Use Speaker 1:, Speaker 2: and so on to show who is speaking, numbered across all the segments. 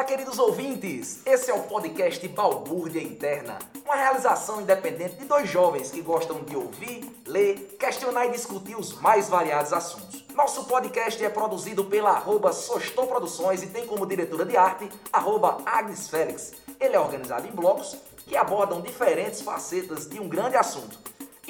Speaker 1: Olá, queridos ouvintes! Esse é o podcast Balbúrdia Interna, uma realização independente de dois jovens que gostam de ouvir, ler, questionar e discutir os mais variados assuntos. Nosso podcast é produzido pela arroba Produções e tem como diretora de arte arroba Agnes Félix. Ele é organizado em blocos que abordam diferentes facetas de um grande assunto.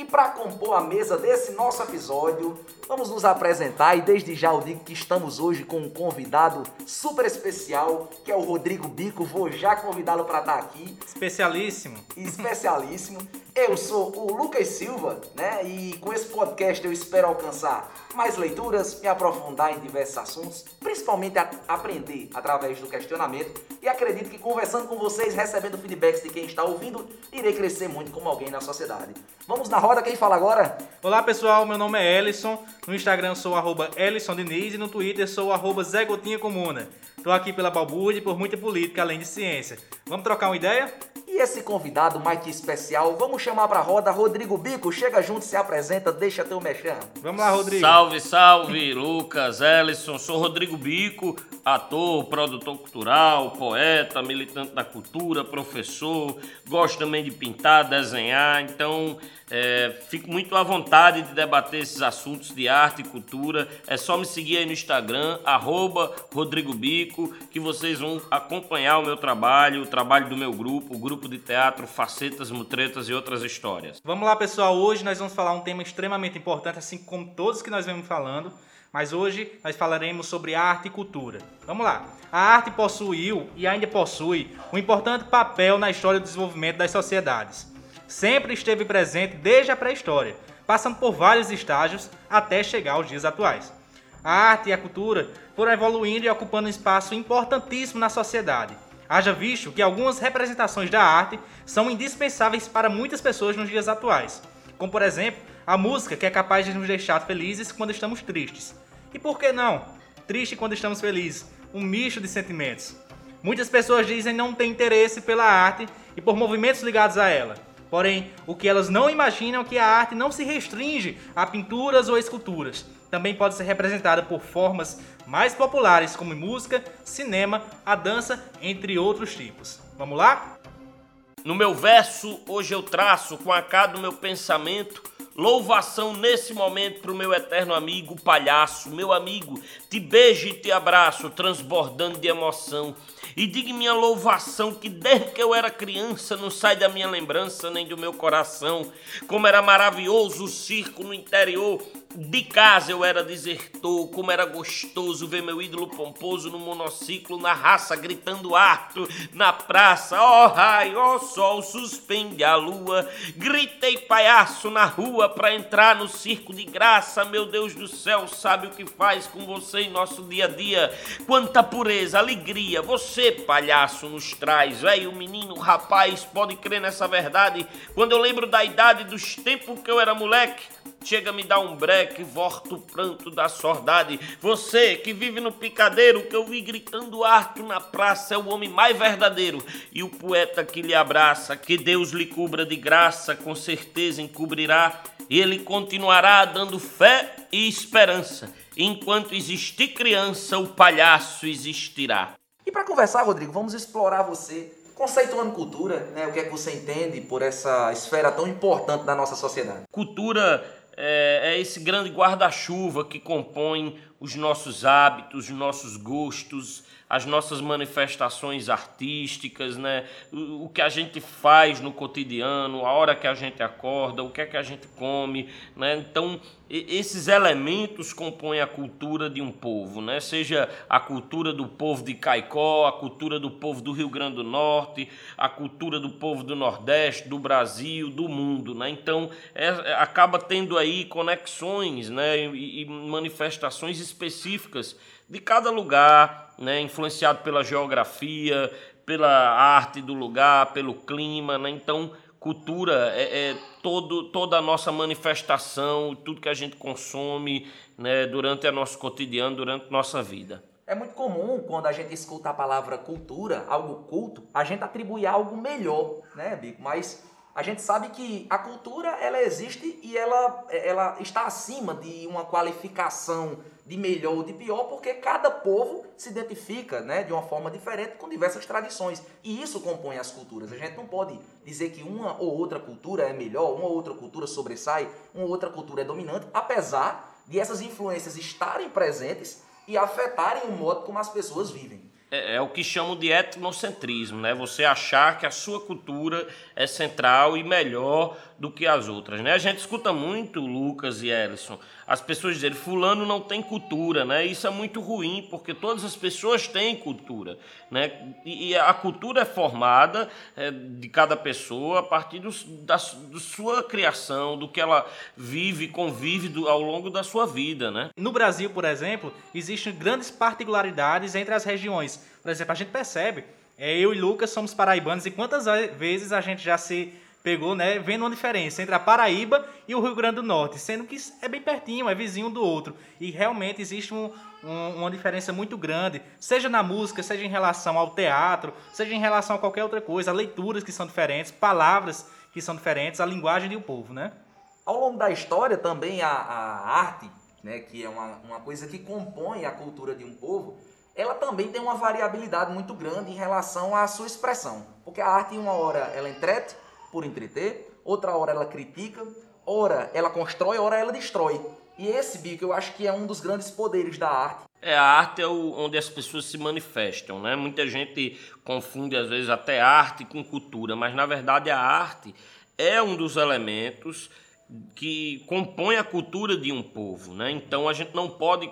Speaker 1: E para compor a mesa desse nosso episódio, vamos nos apresentar e desde já eu digo que estamos hoje com um convidado super especial, que é o Rodrigo Bico. Vou já convidá-lo para estar aqui.
Speaker 2: Especialíssimo.
Speaker 1: Especialíssimo. Eu sou o Lucas Silva, né? E com esse podcast eu espero alcançar mais leituras, me aprofundar em diversos assuntos, principalmente a aprender através do questionamento. E acredito que conversando com vocês, recebendo feedbacks de quem está ouvindo, irei crescer muito como alguém na sociedade. Vamos na roda, quem fala agora?
Speaker 2: Olá pessoal, meu nome é Ellison. No Instagram sou arroba Ellison Diniz e no Twitter sou arroba Zé Gotinha Comuna. Estou aqui pela Balbúrdia e por muita política além de ciência. Vamos trocar uma ideia?
Speaker 1: E esse convidado mais que especial, vamos chamar pra roda Rodrigo Bico. Chega junto, se apresenta, deixa teu mexão.
Speaker 2: Vamos lá, Rodrigo.
Speaker 3: Salve, salve, Lucas, Ellison. Sou Rodrigo Bico, ator, produtor cultural, poeta, militante da cultura, professor. Gosto também de pintar, desenhar. Então, é, fico muito à vontade de debater esses assuntos de arte e cultura. É só me seguir aí no Instagram, arroba Rodrigo Bico, que vocês vão acompanhar o meu trabalho, o trabalho do meu grupo, o grupo de teatro Facetas, Mutretas e outras histórias.
Speaker 2: Vamos lá, pessoal. Hoje nós vamos falar um tema extremamente importante, assim como todos que nós vemos falando. Mas hoje nós falaremos sobre arte e cultura. Vamos lá. A arte possuiu e ainda possui um importante papel na história do desenvolvimento das sociedades. Sempre esteve presente desde a pré-história, passando por vários estágios até chegar aos dias atuais. A arte e a cultura foram evoluindo e ocupando um espaço importantíssimo na sociedade. Haja visto que algumas representações da arte são indispensáveis para muitas pessoas nos dias atuais, como por exemplo a música que é capaz de nos deixar felizes quando estamos tristes. E por que não? Triste quando estamos felizes. Um misto de sentimentos. Muitas pessoas dizem não ter interesse pela arte e por movimentos ligados a ela. Porém, o que elas não imaginam é que a arte não se restringe a pinturas ou esculturas. Também pode ser representada por formas mais populares como música, cinema, a dança, entre outros tipos. Vamos lá?
Speaker 3: No meu verso, hoje eu traço com a cara do meu pensamento Louvação nesse momento para o meu eterno amigo palhaço, meu amigo, te beijo e te abraço, transbordando de emoção. E diga minha louvação que desde que eu era criança não sai da minha lembrança nem do meu coração. Como era maravilhoso o circo no interior de casa eu era desertor, como era gostoso ver meu ídolo pomposo no monociclo, na raça, gritando harto na praça. Ó oh, raio, ó oh, sol, suspende a lua. Gritei palhaço na rua pra entrar no circo de graça. Meu Deus do céu, sabe o que faz com você em nosso dia a dia? Quanta pureza, alegria, você, palhaço, nos traz. Velho, menino, rapaz, pode crer nessa verdade. Quando eu lembro da idade dos tempos que eu era moleque, chega a me dar um breque, volta o pranto da sordade. Você que vive no picadeiro, que eu vi gritando harto na praça, é o homem mais verdadeiro. E o poeta que lhe abraça, que Deus lhe cubra de graça, com certeza encobrirá. E ele continuará dando fé e esperança. Enquanto existir criança, o palhaço existirá.
Speaker 1: E para conversar, Rodrigo, vamos explorar você conceituando cultura, né? O que é que você entende por essa esfera tão importante da nossa sociedade?
Speaker 3: Cultura é, é esse grande guarda-chuva que compõe os nossos hábitos, os nossos gostos, as nossas manifestações artísticas, né? O, que a gente faz no cotidiano, a hora que a gente acorda, o que é que a gente come, né? Então, esses elementos compõem a cultura de um povo, né? Seja a cultura do povo de Caicó, a cultura do povo do Rio Grande do Norte, a cultura do povo do Nordeste, do Brasil, do mundo, né? Então, é, acaba tendo aí conexões, né? e, e manifestações específicas de cada lugar, né, influenciado pela geografia, pela arte do lugar, pelo clima, né? Então, cultura é, é, todo, toda a nossa manifestação, tudo que a gente consome né, durante o nosso cotidiano, durante a nossa vida.
Speaker 1: É muito comum quando a gente escuta a palavra cultura, algo culto, a gente atribuir algo melhor, né, Bico? Mas a gente sabe que a cultura ela existe e ela, ela está acima de uma qualificação de melhor ou de pior, porque cada povo se identifica né, de uma forma diferente com diversas tradições. E isso compõe as culturas. A gente não pode dizer que uma ou outra cultura é melhor, uma ou outra cultura sobressai, uma ou outra cultura é dominante, apesar de essas influências estarem presentes e afetarem o modo como as pessoas vivem.
Speaker 3: É, é, o que chamam de etnocentrismo, né? Você achar que a sua cultura é central e melhor do que as outras, né? A gente escuta muito, Lucas e Ellison, as pessoas dizerem fulano não tem cultura, né? Isso é muito ruim, porque todas as pessoas têm cultura, né? E, a cultura é formada é, de cada pessoa a partir do, da, da, sua criação, do que ela vive, convive do, ao longo da sua vida, né?
Speaker 2: No Brasil, por exemplo, existem grandes particularidades entre as regiões. Por exemplo, a gente percebe, é, eu e Lucas somos paraibanos e quantas vezes a gente já se pegou, né, vendo uma diferença entre a Paraíba e o Rio Grande do Norte, sendo que é bem pertinho, é vizinho do outro. E realmente existe um, um, uma diferença muito grande, seja na música, seja em relação ao teatro, seja em relação a qualquer outra coisa, leituras que são diferentes, palavras que são diferentes, a linguagem do povo, né?
Speaker 1: Ao longo da história também a, a arte, né, que é uma, uma coisa que compõe a cultura de um povo, ela também tem uma variabilidade muito grande em relação à sua expressão. Porque a arte, em uma hora, ela entrete, por entreter, outra hora ela critica, ora ela constrói, ora ela destrói. E esse, Bico, eu acho que é um dos grandes poderes da arte.
Speaker 3: É, a arte é o, onde as pessoas se manifestam, né? Muita gente confunde às vezes até arte com cultura, mas na verdade a arte é um dos elementos que compõe a cultura de um povo, né? Então a gente não pode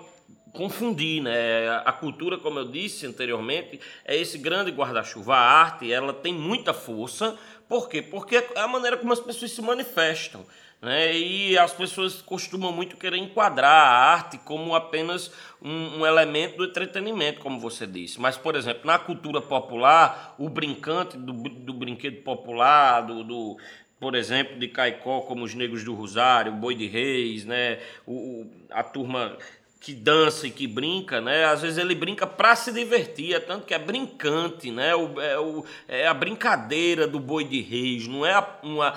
Speaker 3: confundir, né? A cultura, como eu disse anteriormente, é esse grande guarda-chuva. A arte, ela tem muita força, por quê? Porque é a maneira como as pessoas se manifestam. Né? E as pessoas costumam muito querer enquadrar a arte como apenas um, um, elemento do entretenimento, como você disse. Mas, por exemplo, na cultura popular, o brincante do, do brinquedo popular, do, do, por exemplo, de Caicó, como os Negros do Rosário, o Boi de Reis, né? o, a turma que dança e que brinca, né? Às vezes ele brinca para se divertir, é tanto que é brincante, né? O, é, o, é a brincadeira do boi de reis, não é uma.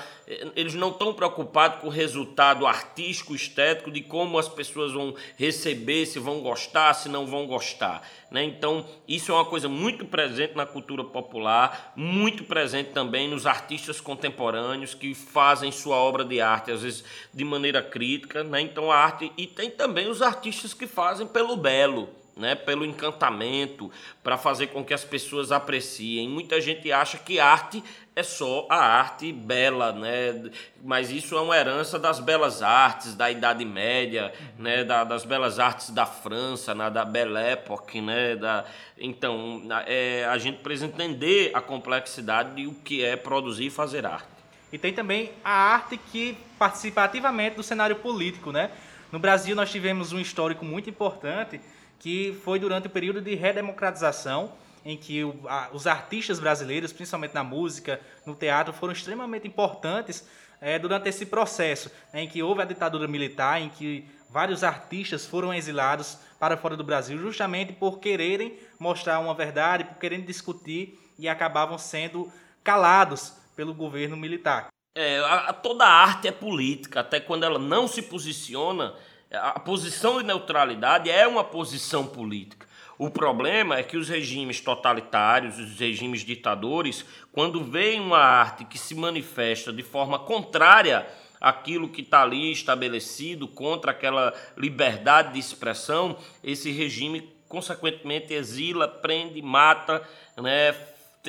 Speaker 3: Eles não estão preocupados com o resultado artístico, estético, de como as pessoas vão receber, se vão gostar, se não vão gostar. Né? Então, isso é uma coisa muito presente na cultura popular, muito presente também nos artistas contemporâneos que fazem sua obra de arte, às vezes de maneira crítica. Né? Então, a arte. E tem também os artistas que fazem pelo belo né, pelo encantamento, para fazer com que as pessoas apreciem. Muita gente acha que arte é só a arte bela, né? Mas isso é uma herança das belas artes da Idade Média, né? Da, das belas artes da França, da Belle Époque, né? Da... Então, é, a gente precisa entender a complexidade de o que é produzir e fazer arte.
Speaker 2: E tem também a arte que participa ativamente do cenário político, né? No Brasil nós tivemos um histórico muito importante que foi durante o período de redemocratização, em que o, a, os artistas brasileiros, principalmente na música, no teatro, foram extremamente importantes é, durante esse processo, né, em que houve a ditadura militar, em que vários artistas foram exilados para fora do Brasil, justamente por quererem mostrar uma verdade, por quererem discutir e acabavam sendo calados pelo governo militar.
Speaker 3: É, a, toda arte é política, até quando ela não se posiciona a posição de neutralidade é uma posição política. O problema é que os regimes totalitários, os regimes ditadores, quando veem uma arte que se manifesta de forma contrária àquilo que está ali estabelecido, contra aquela liberdade de expressão, esse regime consequentemente exila, prende, mata, né,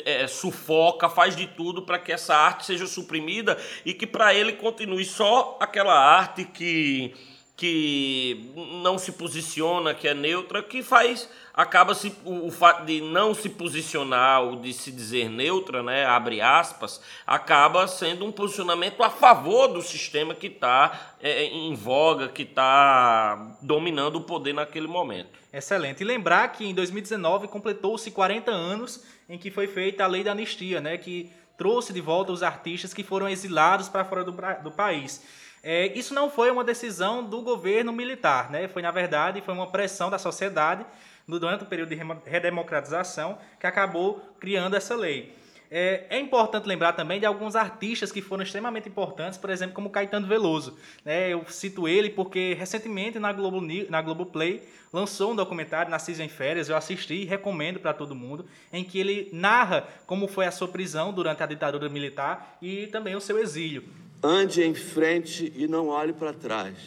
Speaker 3: é, sufoca, faz de tudo para que essa arte seja suprimida e que para ele continue só aquela arte que que não se posiciona, que é neutra, que faz acaba se o, o fato de não se posicionar ou de se dizer neutra, né, abre aspas, acaba sendo um posicionamento a favor do sistema que está é, em voga, que está dominando o poder naquele momento.
Speaker 2: Excelente. E lembrar que em 2019 completou-se 40 anos em que foi feita a lei da anistia, né, que trouxe de volta os artistas que foram exilados para fora do, do país. É, isso não foi uma decisão do governo militar, né? foi, na verdade, foi uma pressão da sociedade durante o período de redemocratização que acabou criando essa lei. É, é, importante lembrar também de alguns artistas que foram extremamente importantes, por exemplo, como Caetano Veloso. Né? Eu cito ele porque recentemente na Globo, na Globo Play lançou um documentário, Narciso em Férias, eu assisti e recomendo para todo mundo, em que ele narra como foi a sua prisão durante a ditadura militar e também o seu exílio.
Speaker 4: Ande em frente e não olhe para trás.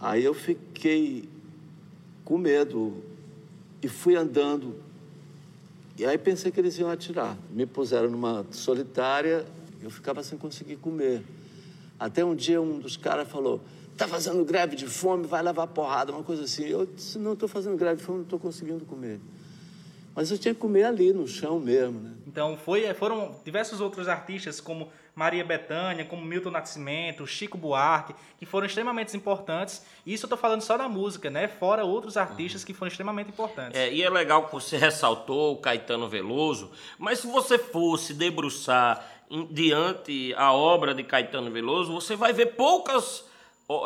Speaker 4: Aí eu fiquei com medo e fui andando e aí pensei que eles iam atirar. Me puseram numa solitária, eu ficava sem conseguir comer. Até um dia um dos caras falou: tá fazendo greve de fome, vai levar porrada, uma coisa assim. Eu disse: não estou fazendo greve de fome, não estou conseguindo comer. Mas eu tinha que comer ali, no chão mesmo, né?
Speaker 2: Então foi, foram diversos outros artistas, como Maria Bethânia, como Milton Nascimento, Chico Buarque, que foram extremamente importantes. E isso eu estou falando só da música, né? Fora outros artistas que foram extremamente importantes.
Speaker 3: É, e é legal que você ressaltou o Caetano Veloso, mas se você fosse debruçar em, diante a obra de Caetano Veloso, você vai ver poucas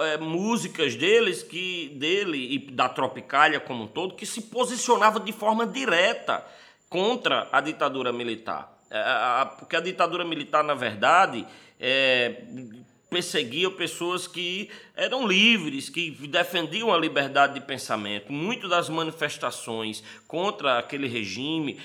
Speaker 3: é, músicas deles que dele e da Tropicália como um todo que se posicionavam de forma direta contra a ditadura militar. É, porque a ditadura militar, na verdade, é, perseguia pessoas que eram livres, que defendiam a liberdade de pensamento. Muitas das manifestações contra aquele regime,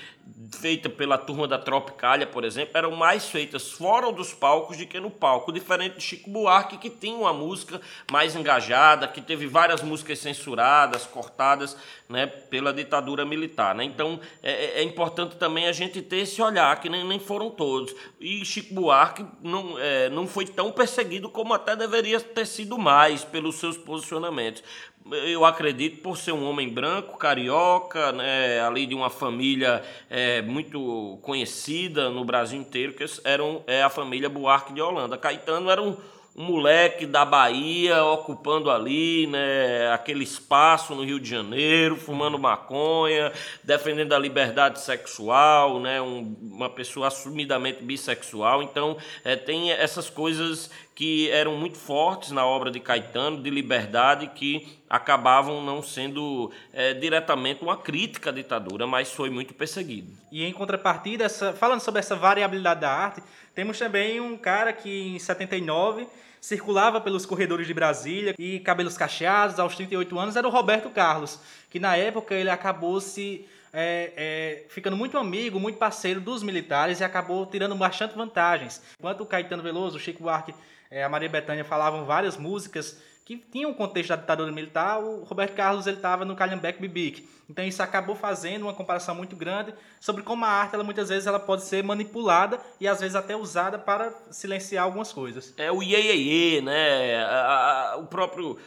Speaker 3: feita pela turma da Tropicália, por exemplo, eram mais feitas fora dos palcos do que no palco, diferente de Chico Buarque, que tinha uma música mais engajada, que teve várias músicas censuradas, cortadas né, pela ditadura militar. Né? Então é, é, é importante também a gente ter esse olhar, que nem, nem foram todos. E Chico Buarque não, é, não foi tão perseguido como até deveria ter sido mais pelos seus posicionamentos eu acredito por ser um homem branco, carioca, né, ali de uma família é, muito conhecida no Brasil inteiro, que eram é a família Buarque de Holanda. Caetano era um, um moleque da Bahia ocupando ali, né, aquele espaço no Rio de Janeiro, fumando maconha, defendendo a liberdade sexual, né, um, uma pessoa assumidamente bissexual. Então, é, tem essas coisas que eram muito fortes na obra de Caetano, de liberdade, que acabavam não sendo é, diretamente uma crítica à ditadura, mas foi muito perseguido.
Speaker 2: E em contrapartida, essa, falando sobre essa variabilidade da arte, temos também um cara que em 79 circulava pelos corredores de Brasília e cabelos cacheados, aos 38 anos, era o Roberto Carlos, que na época ele acabou se é, é, ficando muito amigo, muito parceiro dos militares e acabou tirando bastante vantagens. Enquanto o Caetano Veloso, o Chico Buarque é, a Maria Bethânia falavam várias músicas que tinham um contexto da ditadura militar, o Roberto Carlos ele estava no Calhambeque Bibic. Então isso acabou fazendo uma comparação muito grande sobre como a arte, ela, muitas vezes, ela pode ser manipulada e às vezes até usada para silenciar algumas coisas.
Speaker 3: É o iê, iê, iê né? A, a, o próprio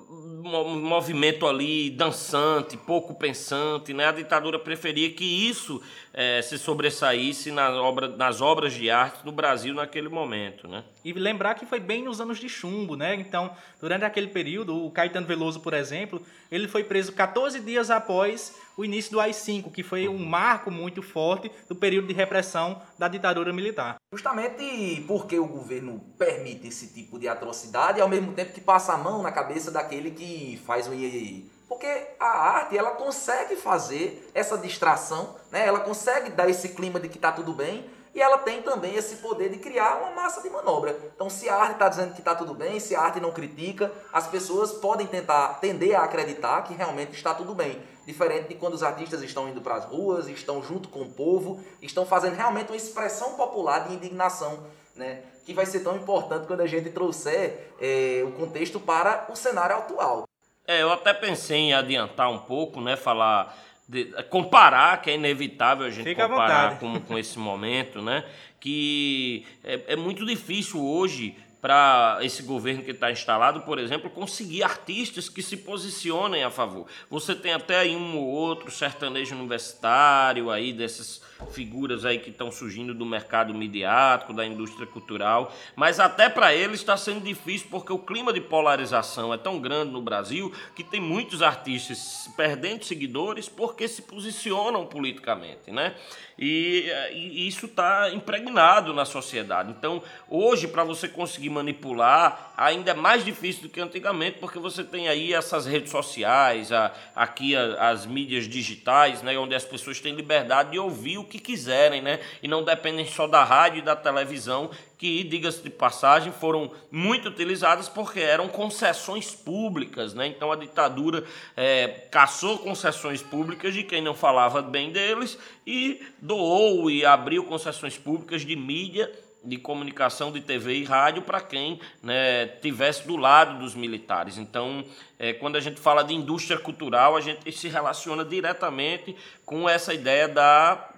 Speaker 3: movimento ali dançante, pouco pensante, né? A ditadura preferia que isso é, se sobressaísse na obra, nas obras de arte no Brasil naquele momento, né?
Speaker 2: E lembrar que foi bem nos anos de chumbo, né? Então, durante aquele período, o Caetano Veloso, por exemplo, ele foi preso 14 dias após o início do AI-5, que foi um marco muito forte do período de repressão da ditadura militar.
Speaker 1: Justamente porque o governo permite esse tipo de atrocidade ao mesmo tempo que passa a mão na cabeça daquele que faz o iê, porque a arte, ela consegue fazer essa distração, né? ela consegue dar esse clima de que está tudo bem, e ela tem também esse poder de criar uma massa de manobra. Então, se a arte está dizendo que está tudo bem, se a arte não critica, as pessoas podem tentar tender a acreditar que realmente está tudo bem. Diferente de quando os artistas estão indo para as ruas, estão junto com o povo, estão fazendo realmente uma expressão popular de indignação, né? que vai ser tão importante quando a gente trouxer é, o contexto para o cenário atual.
Speaker 3: É, eu até pensei em adiantar um pouco, né? Falar de, comparar, que é inevitável a gente Fica comparar com, com esse momento, né? Que é, é muito difícil hoje para esse governo que está instalado, por exemplo, conseguir artistas que se posicionem a favor. Você tem até aí um ou outro sertanejo universitário aí dessas figuras aí que estão surgindo do mercado midiático, da indústria cultural, mas até para eles está sendo difícil porque o clima de polarização é tão grande no Brasil que tem muitos artistas perdendo seguidores porque se posicionam politicamente, né? E, e isso está impregnado na sociedade. Então, hoje, para você conseguir manipular ainda é mais difícil do que antigamente, porque você tem aí essas redes sociais, a, aqui a, as mídias digitais, né, onde as pessoas têm liberdade de ouvir o que quiserem, né, e não dependem só da rádio e da televisão, que, diga-se de passagem, foram muito utilizadas porque eram concessões públicas, né, então a ditadura é, caçou concessões públicas de quem não falava bem deles e doou e abriu concessões públicas de mídia de comunicação de TV e rádio para quem né, tivesse do lado dos militares. Então, é, quando a gente fala de indústria cultural, a gente se relaciona diretamente com essa ideia da,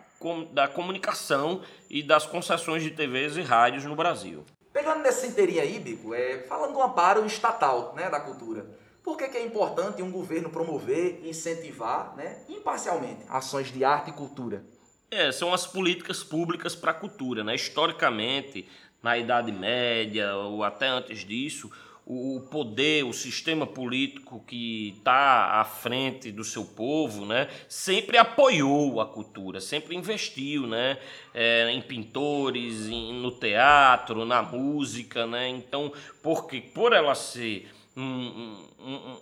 Speaker 3: da comunicação e das concessões de TVs e rádios no Brasil.
Speaker 1: Pegando nessa inteirinha aí, Bico, é, falando do amparo estatal né, da cultura, por que, que é importante um governo promover incentivar né, imparcialmente ações de arte e cultura?
Speaker 3: É, são as políticas públicas para a cultura. Né? Historicamente, na Idade Média ou até antes disso, o poder, o sistema político que está à frente do seu povo, né, sempre apoiou a cultura, sempre investiu, né, é, em pintores, em, no teatro, na música, né. Então, porque por ela ser um, um,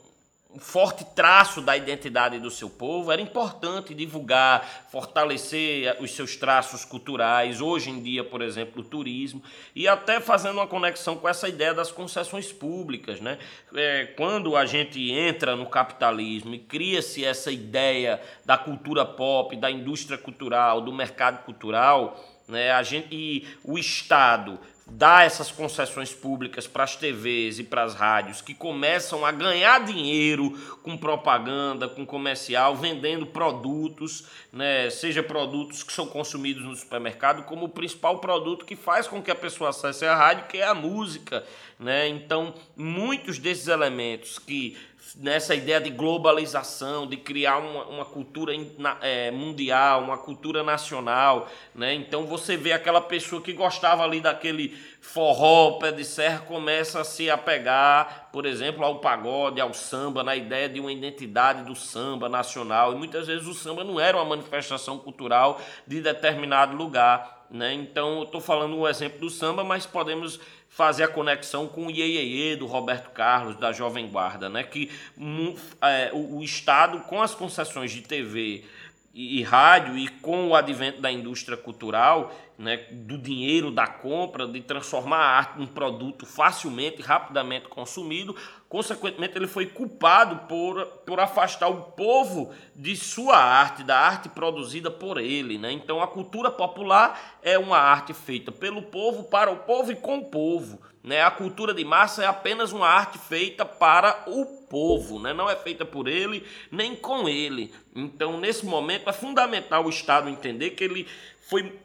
Speaker 3: um forte traço da identidade do seu povo, era importante divulgar, fortalecer os seus traços culturais, hoje em dia, por exemplo, o turismo, e até fazendo uma conexão com essa ideia das concessões públicas. Né? É, quando a gente entra no capitalismo e cria-se essa ideia da cultura pop, da indústria cultural, do mercado cultural, né, a gente, e o Estado dá essas concessões públicas para as TVs e para as rádios que começam a ganhar dinheiro com propaganda, com comercial, vendendo produtos, né, seja produtos que são consumidos no supermercado, como o principal produto que faz com que a pessoa acesse a rádio, que é a música. Né? Então, muitos desses elementos que nessa ideia de globalização, de criar uma, uma cultura é, mundial, uma cultura nacional, né? Então você vê aquela pessoa que gostava ali daquele forró, pé de serra, começa a se apegar, por exemplo, ao pagode, ao samba, na ideia de uma identidade do samba nacional. E muitas vezes o samba não era uma manifestação cultural de determinado lugar, né? Então eu estou falando um exemplo do samba, mas podemos fazer a conexão com o Iê do Roberto Carlos, da Jovem Guarda, né? que é, o, o Estado, com as concessões de TV e, e rádio e com o advento da indústria cultural, né, do dinheiro da compra, de transformar a arte num produto facilmente, rapidamente consumido, consequentemente ele foi culpado por, por afastar o povo de sua arte, da arte produzida por ele. Né? Então a cultura popular é uma arte feita pelo povo, para o povo e com o povo. Né? A cultura de massa é apenas uma arte feita para o povo, né? não é feita por ele nem com ele. Então, nesse momento, é fundamental o Estado entender que ele foi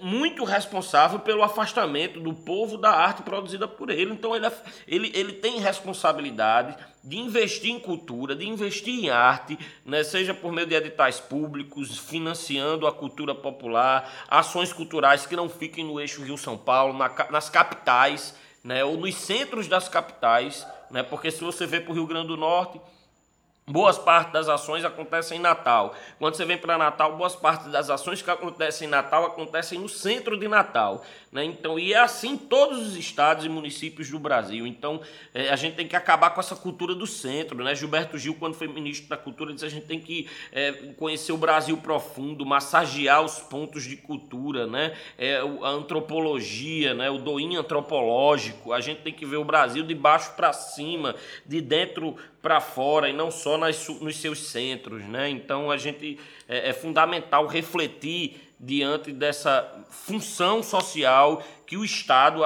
Speaker 3: muito responsável pelo afastamento do povo da arte produzida por ele. Então ele, ele, ele tem responsabilidade de investir em cultura, de investir em arte, né? seja por meio de editais públicos, financiando a cultura popular, ações culturais que não fiquem no eixo Rio-São Paulo, na, nas capitais, né? ou nos centros das capitais, né? porque se você vê para o Rio Grande do Norte, Boas partes das ações acontecem em Natal. Quando você vem para Natal, boas partes das ações que acontecem em Natal acontecem no centro de Natal. Né? Então, e é assim em todos os estados e municípios do Brasil. Então, é, a gente tem que acabar com essa cultura do centro. Né? Gilberto Gil, quando foi ministro da Cultura, disse que a gente tem que é, conhecer o Brasil profundo, massagear os pontos de cultura, né? É, a antropologia, né? o doinho antropológico. A gente tem que ver o Brasil de baixo para cima, de dentro para fora e não só nas, nos seus centros. Né? Então a gente é, é, fundamental refletir diante dessa função social que o Estado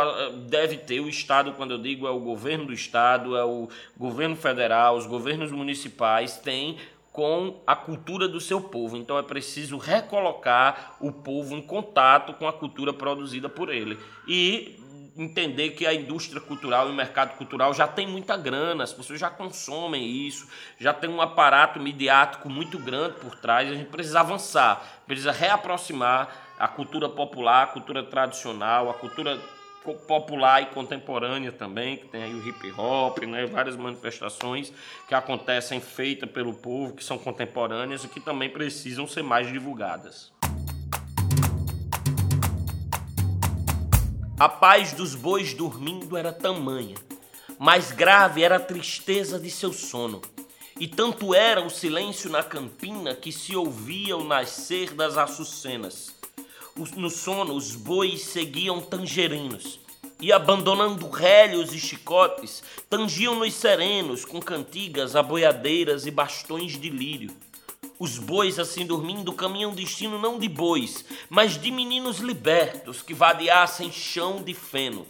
Speaker 3: deve ter. O Estado, quando eu digo, é o governo do Estado, é o governo federal, os governos municipais têm com a cultura do seu povo. Então é preciso recolocar o povo em contato com a cultura produzida por ele. E entender que a indústria cultural e o mercado cultural já tem muita grana, as pessoas já consomem isso, já tem um aparato midiático muito grande por trás, a gente precisa avançar, precisa reaproximar a cultura popular, a cultura tradicional, a cultura popular e contemporânea também, que tem aí o hip hop, né, várias manifestações que acontecem feitas pelo povo, que são contemporâneas e que também precisam ser mais divulgadas. A paz dos bois dormindo era tamanha, mais grave era a tristeza de seu sono. E tanto era o silêncio na campina que se ouvia o nascer das açucenas. No sono, os bois seguiam tangerinos e, abandonando rélios e chicotes, tangiam nos serenos com cantigas, aboiadeiras e bastões de lírio. Os bois, assim dormindo, caminham destino não de bois, mas de meninos libertos que vadeassem chão de feno,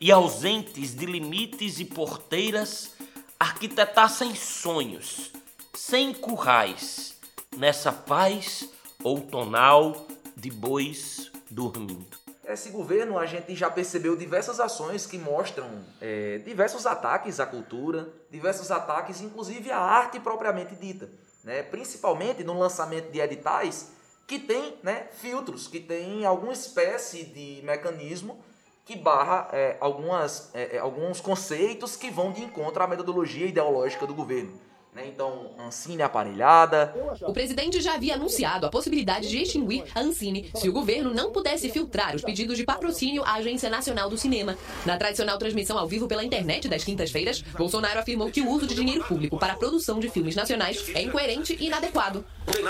Speaker 3: e ausentes de limites e porteiras, arquitetassem sonhos, sem currais, nessa paz outonal de bois dormindo.
Speaker 1: Esse governo, a gente já percebeu diversas ações que mostram é, diversos ataques à cultura, diversos ataques, inclusive à arte propriamente dita né? principalmente no lançamento de editais que tem né, filtros, que tem alguma espécie de mecanismo que barra é, algumas, é, é alguns conceitos que vão de encontro à metodologia ideológica do governo. Né? Então, Ancine aparelhada.
Speaker 5: O presidente já havia anunciado a possibilidade de extinguir a Ancine se o governo não pudesse filtrar os pedidos de patrocínio à Agência Nacional do Cinema. Na tradicional transmissão ao vivo pela internet das quintas-feiras, Bolsonaro afirmou que o uso de dinheiro público para a produção de filmes nacionais é incoerente e inadequado.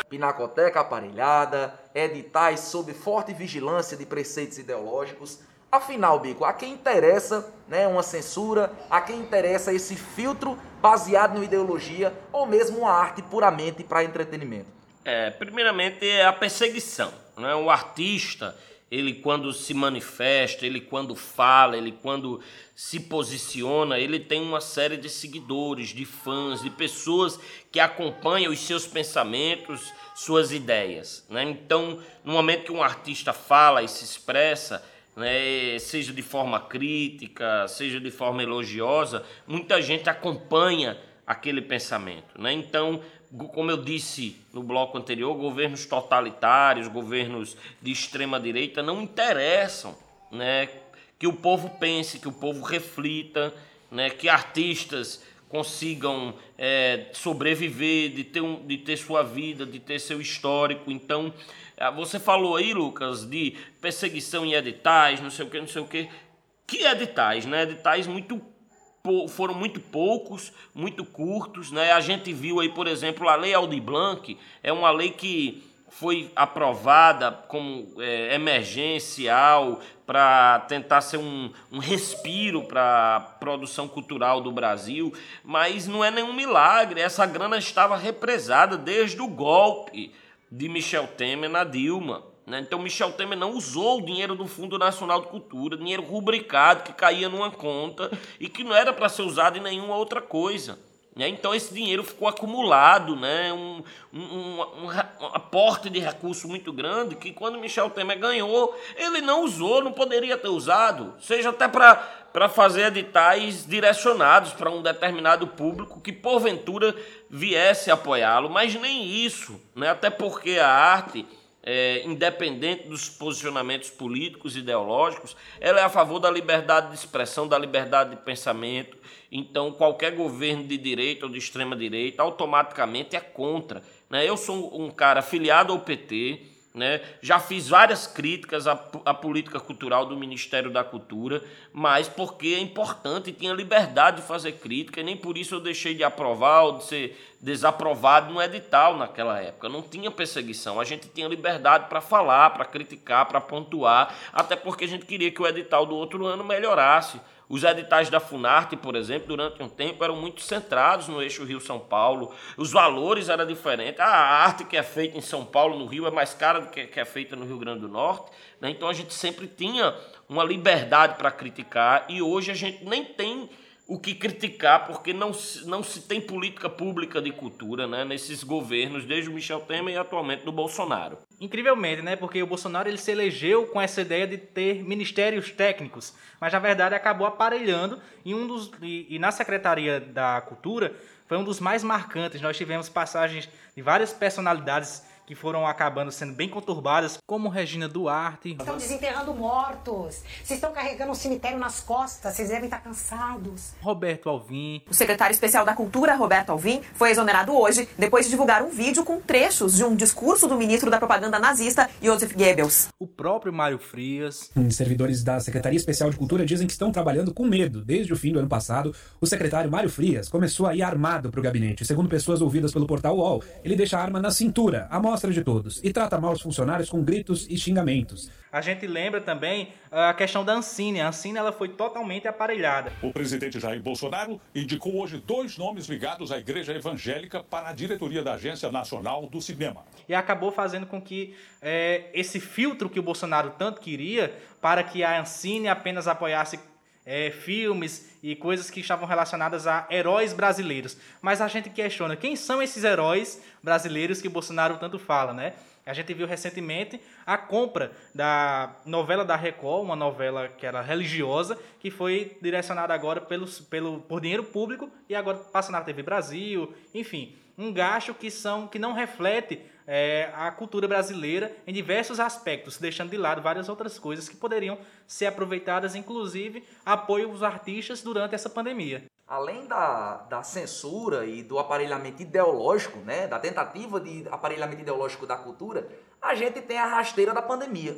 Speaker 1: Pinacoteca aparelhada, editais sob forte vigilância de preceitos ideológicos Afinal, Bico, a quem interessa né, uma censura, a quem interessa esse filtro baseado em ideologia ou mesmo uma arte puramente para entretenimento?
Speaker 3: É, primeiramente é a perseguição. Né? O artista, ele quando se manifesta, ele quando fala, ele quando se posiciona, ele tem uma série de seguidores, de fãs, de pessoas que acompanham os seus pensamentos, suas ideias. Né? Então, no momento que um artista fala e se expressa, né, seja de forma crítica, seja de forma elogiosa, muita gente acompanha aquele pensamento. Né? Então, como eu disse no bloco anterior, governos totalitários, governos de extrema direita não interessam né, que o povo pense, que o povo reflita, né, que artistas consigam é, sobreviver, de ter, um, de ter sua vida, de ter seu histórico. Então, é, você falou aí, Lucas, de perseguição em editais, não sei o que, não sei o que. Que editais, né? Editais muito foram muito poucos, muito curtos, né? A gente viu aí, por exemplo, a Lei Aldir Blanc é uma lei que foi aprovada como é, emergencial para tentar ser um, um respiro para a produção cultural do Brasil, mas não é nenhum milagre. Essa grana estava represada desde o golpe de Michel Temer na Dilma. Né? Então, Michel Temer não usou o dinheiro do Fundo Nacional de Cultura, dinheiro rubricado que caía numa conta e que não era para ser usado em nenhuma outra coisa. Né? Então, esse dinheiro ficou acumulado, né? um, um, um, um, aporte de recurso muito grande que, quando Michel Temer ganhou, ele não usou, não poderia ter usado, seja até para fazer editais direcionados para um determinado público que porventura viesse apoiá-lo, mas nem isso, né? até porque a arte, é, independente dos posicionamentos políticos e ideológicos, ela é a favor da liberdade de expressão, da liberdade de pensamento. Então, qualquer governo de direita ou de extrema direita automaticamente é contra. Né? Eu sou um cara afiliado ao PT né? Já fiz várias críticas à, à, política cultural do Ministério da Cultura, mas porque é importante e tinha liberdade de fazer crítica, e nem por isso eu deixei de aprovar ou de ser desaprovado no edital naquela época. Não tinha perseguição, a gente tinha liberdade para falar, para criticar, para pontuar, até porque a gente queria que o edital do outro ano melhorasse. Os editais da Funarte, por exemplo, durante um tempo eram muito centrados no eixo Rio-São Paulo. Os valores eram diferentes. A arte que é feita em São Paulo, no Rio, é mais cara do que é feita no Rio Grande do Norte. Né? Então a gente sempre tinha uma liberdade para criticar e hoje a gente nem tem o que criticar, porque não, não se tem política pública de cultura né, nesses governos, desde o Michel Temer e atualmente do Bolsonaro.
Speaker 2: Incrivelmente, né? Porque o Bolsonaro ele se elegeu com essa ideia de ter ministérios técnicos, mas na verdade acabou aparelhando e, um dos, e, e na Secretaria da Cultura foi um dos mais marcantes. Nós tivemos passagens de várias personalidades que foram acabando sendo bem conturbadas, como Regina Duarte.
Speaker 6: Estão desenterrando mortos. Vocês estão carregando um cemitério nas costas. Vocês devem estar cansados.
Speaker 2: Roberto Alvim.
Speaker 7: O secretário especial da Cultura, Roberto Alvim, foi exonerado hoje depois de divulgar um vídeo com trechos de um discurso do ministro da propaganda nazista, Joseph Goebbels.
Speaker 2: O próprio Mário Frias.
Speaker 8: Os servidores da Secretaria Especial de Cultura dizem que estão trabalhando com medo. Desde o fim do ano passado, o secretário Mário Frias começou a ir armado para o gabinete. Segundo pessoas ouvidas pelo portal UOL, ele deixa a arma na cintura, à de todos, e trata mal os funcionários com gritos e xingamentos.
Speaker 2: A gente lembra também ah, a questão da Ancine. A Ancine ela foi totalmente aparelhada.
Speaker 9: O presidente Jair Bolsonaro indicou hoje dois nomes ligados à Igreja Evangélica para a diretoria da Agência Nacional do Cinema.
Speaker 2: E acabou fazendo com que é, esse filtro que o Bolsonaro tanto queria para que a Ancine apenas apoiasse é, filmes e coisas que estavam relacionadas a heróis brasileiros. Mas a gente questiona quem são esses heróis brasileiros que Bolsonaro tanto fala, né? A gente viu recentemente a compra da novela da Record, uma novela que era religiosa, que foi direcionada agora pelos, pelo, por dinheiro público e agora passa na TV Brasil, enfim, um gasto que, são, que não reflete é, a cultura brasileira em diversos aspectos, deixando de lado várias outras coisas que poderiam ser aproveitadas, inclusive apoio aos artistas durante essa pandemia
Speaker 1: além da, da censura e do aparelhamento ideológico, né, da tentativa de aparelhamento ideológico da cultura, a gente tem a rasteira da pandemia.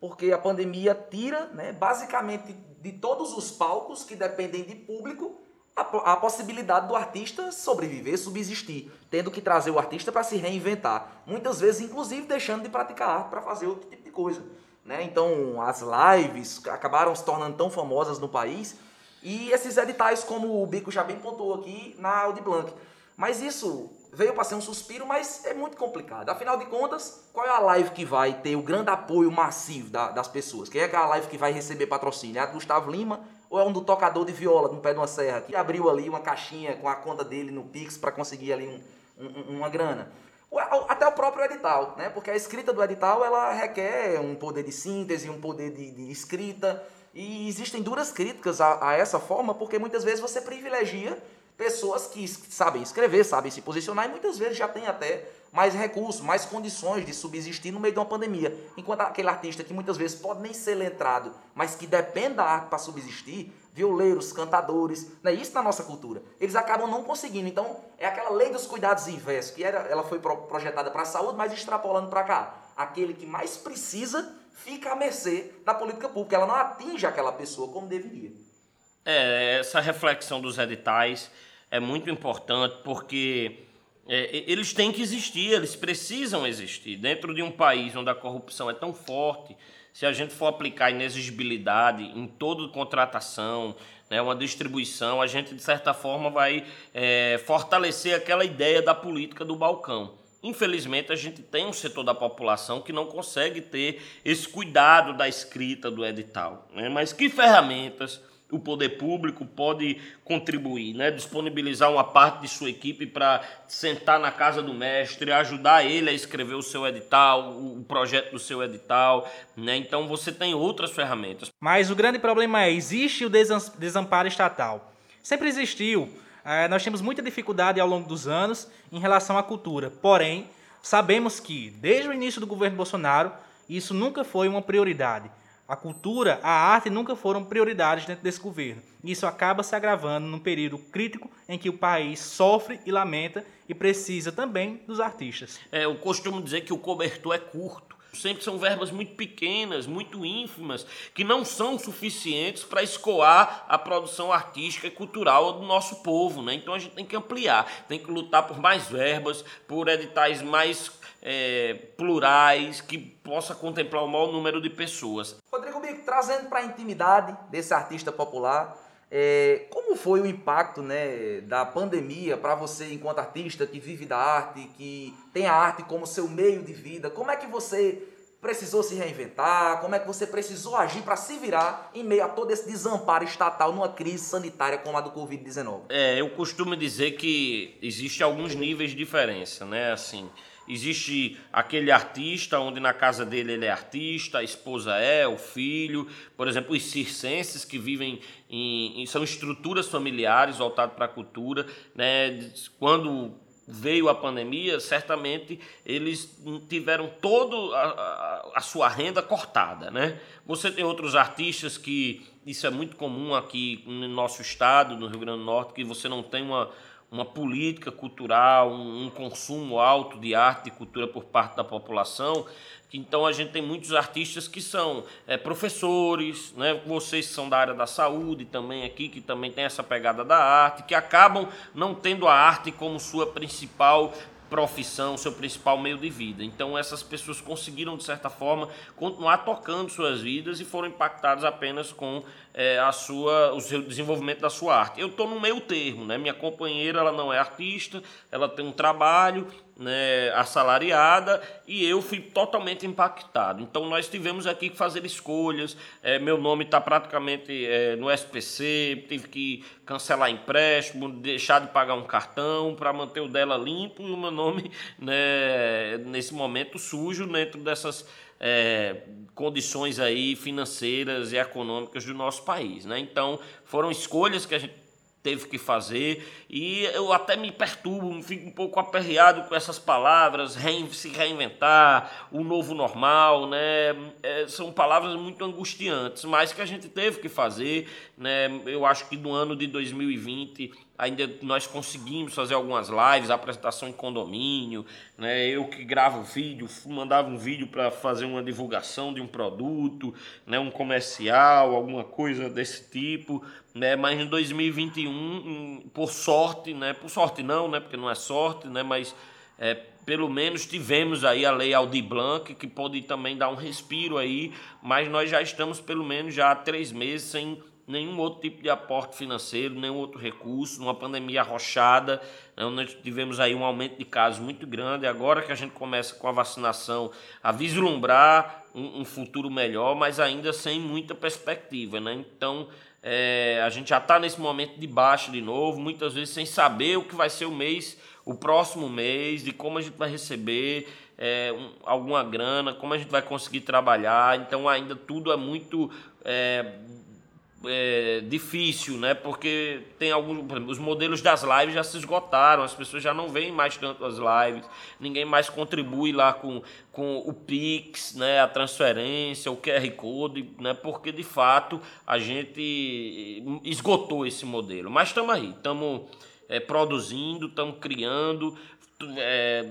Speaker 1: Porque a pandemia tira, né, basicamente, de todos os palcos que dependem de público, a, a possibilidade do artista sobreviver, subsistir, tendo que trazer o artista para se reinventar. Muitas vezes, inclusive, deixando de praticar arte para fazer outro tipo de coisa. Né? Então, as lives acabaram se tornando tão famosas no país e esses editais, como o Bico já bem pontuou aqui na Audi Blanc. Mas isso veio para ser um suspiro, mas é muito complicado. Afinal de contas, qual é a live que vai ter o grande apoio massivo da, das pessoas? Quem é aquela live que vai receber patrocínio? É a do Gustavo Lima ou é um do tocador de viola no pé de uma serra que abriu ali uma caixinha com a conta dele no Pix para conseguir ali um, um, uma grana? Até o próprio edital, né? Porque a escrita do edital ela requer um poder de síntese, um poder de, de escrita. E existem duras críticas a, a, essa forma, porque muitas vezes você privilegia pessoas que sabem escrever, sabem se posicionar e muitas vezes já tem até mais recursos, mais condições de subsistir no meio de uma pandemia. Enquanto aquele artista que muitas vezes pode nem ser letrado, mas que depende da arte para subsistir, violeiros, cantadores, né? isso na nossa cultura, eles acabam não conseguindo. Então, é aquela lei dos cuidados inversos, que era, ela foi projetada para a saúde, mas extrapolando para cá. Aquele que mais precisa fica à mercê da política pública. Ela não atinge aquela pessoa como deveria.
Speaker 3: É, essa reflexão dos editais é muito importante porque é, eles têm que existir, eles precisam existir. Dentro de um país onde a corrupção é tão forte, se a gente for aplicar inexigibilidade em toda contratação, né, uma distribuição, a gente, de certa forma, vai é, fortalecer aquela ideia da política do balcão. Infelizmente, a gente tem um setor da população que não consegue ter esse cuidado da escrita do edital. Né? Mas que ferramentas o poder público pode contribuir, né? disponibilizar uma parte de sua equipe para sentar na casa do mestre, ajudar ele a escrever o seu edital, o projeto do seu edital. Né? Então, você tem outras ferramentas.
Speaker 2: Mas o grande problema é: existe o desamparo estatal. Sempre existiu é, nós temos muita dificuldade ao longo dos anos em relação à cultura. Porém, sabemos que, desde o início do governo Bolsonaro, isso nunca foi uma prioridade. A cultura, a arte nunca foram prioridades dentro desse governo. Isso acaba se agravando num período crítico em que o país sofre e lamenta e precisa também dos artistas.
Speaker 3: É, eu costumo dizer que o cobertor é curto sempre são verbas muito pequenas, muito ínfimas, que não são suficientes para escoar a produção artística e cultural do nosso povo. Né? Então a gente tem que ampliar, tem que lutar por mais verbas, por editais mais é, plurais, que possa contemplar o maior número de pessoas.
Speaker 1: Trazendo para a intimidade desse artista popular, é, como foi o impacto né, da pandemia para você, enquanto artista que vive da arte, que tem a arte como seu meio de vida? Como é que você precisou se reinventar? Como é que você precisou agir para se virar em meio a todo esse desamparo estatal numa crise sanitária como a do Covid-19?
Speaker 3: É, eu costumo dizer que existe alguns níveis de diferença, né? Assim, Existe aquele artista onde na casa dele ele é artista, a esposa é, o filho. Por exemplo, os circenses que vivem em, em são estruturas familiares voltadas para a cultura. Né? Quando veio a pandemia, certamente eles tiveram toda a, a, sua renda cortada, né? Você tem outros artistas que isso é muito comum aqui no nosso estado, no Rio Grande do Norte, que você não tem uma, uma política cultural, um, um consumo alto de arte e cultura por parte da população. Então a gente tem muitos artistas que são é, professores, né? vocês que são da área da saúde também aqui, que também tem essa pegada da arte, que acabam não tendo a arte como sua principal profissão, seu principal meio de vida. Então essas pessoas conseguiram de certa forma continuar tocando suas vidas e foram impactadas apenas com é, a sua, o seu desenvolvimento da sua arte. Eu estou no meio termo, né? Minha companheira ela não é artista, ela tem um trabalho, né, assalariada e eu fui totalmente impactado. Então nós tivemos aqui que fazer escolhas. É, meu nome está praticamente é, no SPC, tive que cancelar empréstimo, deixar de pagar um cartão para manter o dela limpo e o meu nome né, nesse momento sujo dentro dessas é, condições aí financeiras e econômicas do nosso país. Né? Então foram escolhas que a gente teve que fazer e eu até me perturbo, fico um pouco aperreado com essas palavras, se reinventar, o novo normal, né? É, são palavras muito angustiantes, mas que a gente teve que fazer, né? Eu acho que no ano de 2020 ainda nós conseguimos fazer algumas lives, apresentação em condomínio, né? Eu que gravo vídeo, mandava um vídeo para fazer uma divulgação de um produto, né? Um comercial, alguma coisa desse tipo, né? Mas em 2021, por sorte, né? Por sorte não, né? Porque não é sorte, né? Mas é, pelo menos tivemos aí a lei Aldir Blanc, que pode também dar um respiro aí, mas nós já estamos pelo menos já há três meses sem nenhum outro tipo de aporte financeiro, nenhum outro recurso, numa pandemia arrochada, né, nós tivemos aí um aumento de casos muito grande, agora que a gente começa com a vacinação a vislumbrar um, um futuro melhor, mas ainda sem muita perspectiva, né? Então, é, a gente já está nesse momento de baixa de novo, muitas vezes sem saber o que vai ser o mês, o próximo mês, de como a gente vai receber é, um, alguma grana, como a gente vai conseguir trabalhar. Então ainda tudo é muito é, é, difícil, né? Porque tem alguns, os modelos das lives já se esgotaram, as pessoas já não veem mais tanto as lives, ninguém mais contribui lá com, com o Pix, né? A transferência, o QR Code, né? Porque de fato a gente esgotou esse modelo. Mas estamos aí, estamos é, produzindo, estamos criando. É,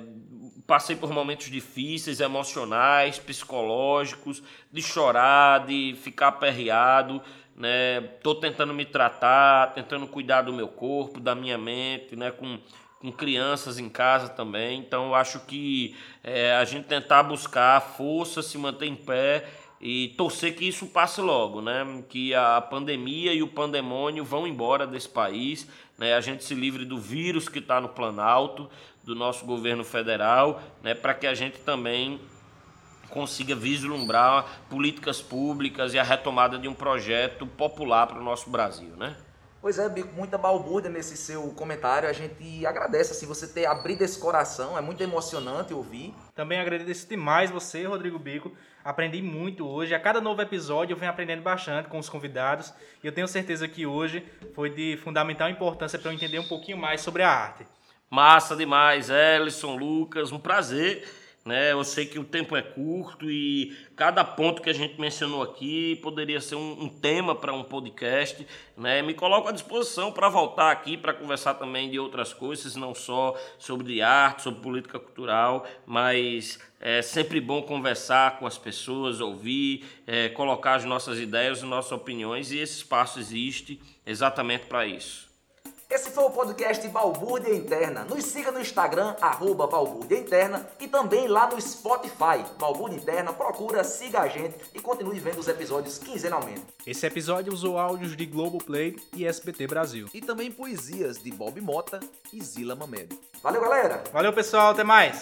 Speaker 3: passei por momentos difíceis, emocionais, psicológicos, de chorar, de ficar aperreado né? Tô tentando me tratar, tentando cuidar do meu corpo, da minha mente, né? Com, com crianças em casa também. Então, eu acho que é, a gente tentar buscar força, se manter em pé e torcer que isso passe logo, né? Que a pandemia e o pandemônio vão embora desse país, né? A gente se livre do vírus que está no Planalto, do nosso governo federal, né? Para que a gente também consiga vislumbrar políticas públicas e a retomada de um projeto popular para o nosso Brasil, né?
Speaker 1: Pois é, Bico, muita balbúrdia nesse seu comentário. A gente agradece assim, você ter abrido esse coração, é muito emocionante ouvir.
Speaker 2: Também agradeço demais você, Rodrigo Bico. Aprendi muito hoje. A cada novo episódio eu venho aprendendo bastante com os convidados. E eu tenho certeza que hoje foi de fundamental importância para eu entender um pouquinho mais sobre a arte.
Speaker 3: Massa demais, Ellison, Lucas, um prazer né? Eu sei que o tempo é curto e cada ponto que a gente mencionou aqui poderia ser um, um tema para um podcast. Né? Me coloco à disposição para voltar aqui para conversar também de outras coisas, não só sobre arte, sobre política cultural, mas é sempre bom conversar com as pessoas, ouvir, é, colocar as nossas ideias, as nossas opiniões e esse espaço existe exatamente para isso.
Speaker 1: Esse foi o podcast Balbúrdia Interna. Nos siga no Instagram, arroba Balbúrdia Interna e também lá no Spotify. Balbúrdia Interna, procura, siga a gente e continue vendo os episódios quinzenalmente.
Speaker 2: Esse episódio usou áudios de Globoplay e SBT Brasil.
Speaker 1: E também poesias de Bob Mota e Zila Mamed. Valeu, galera!
Speaker 2: Valeu, pessoal. Até mais!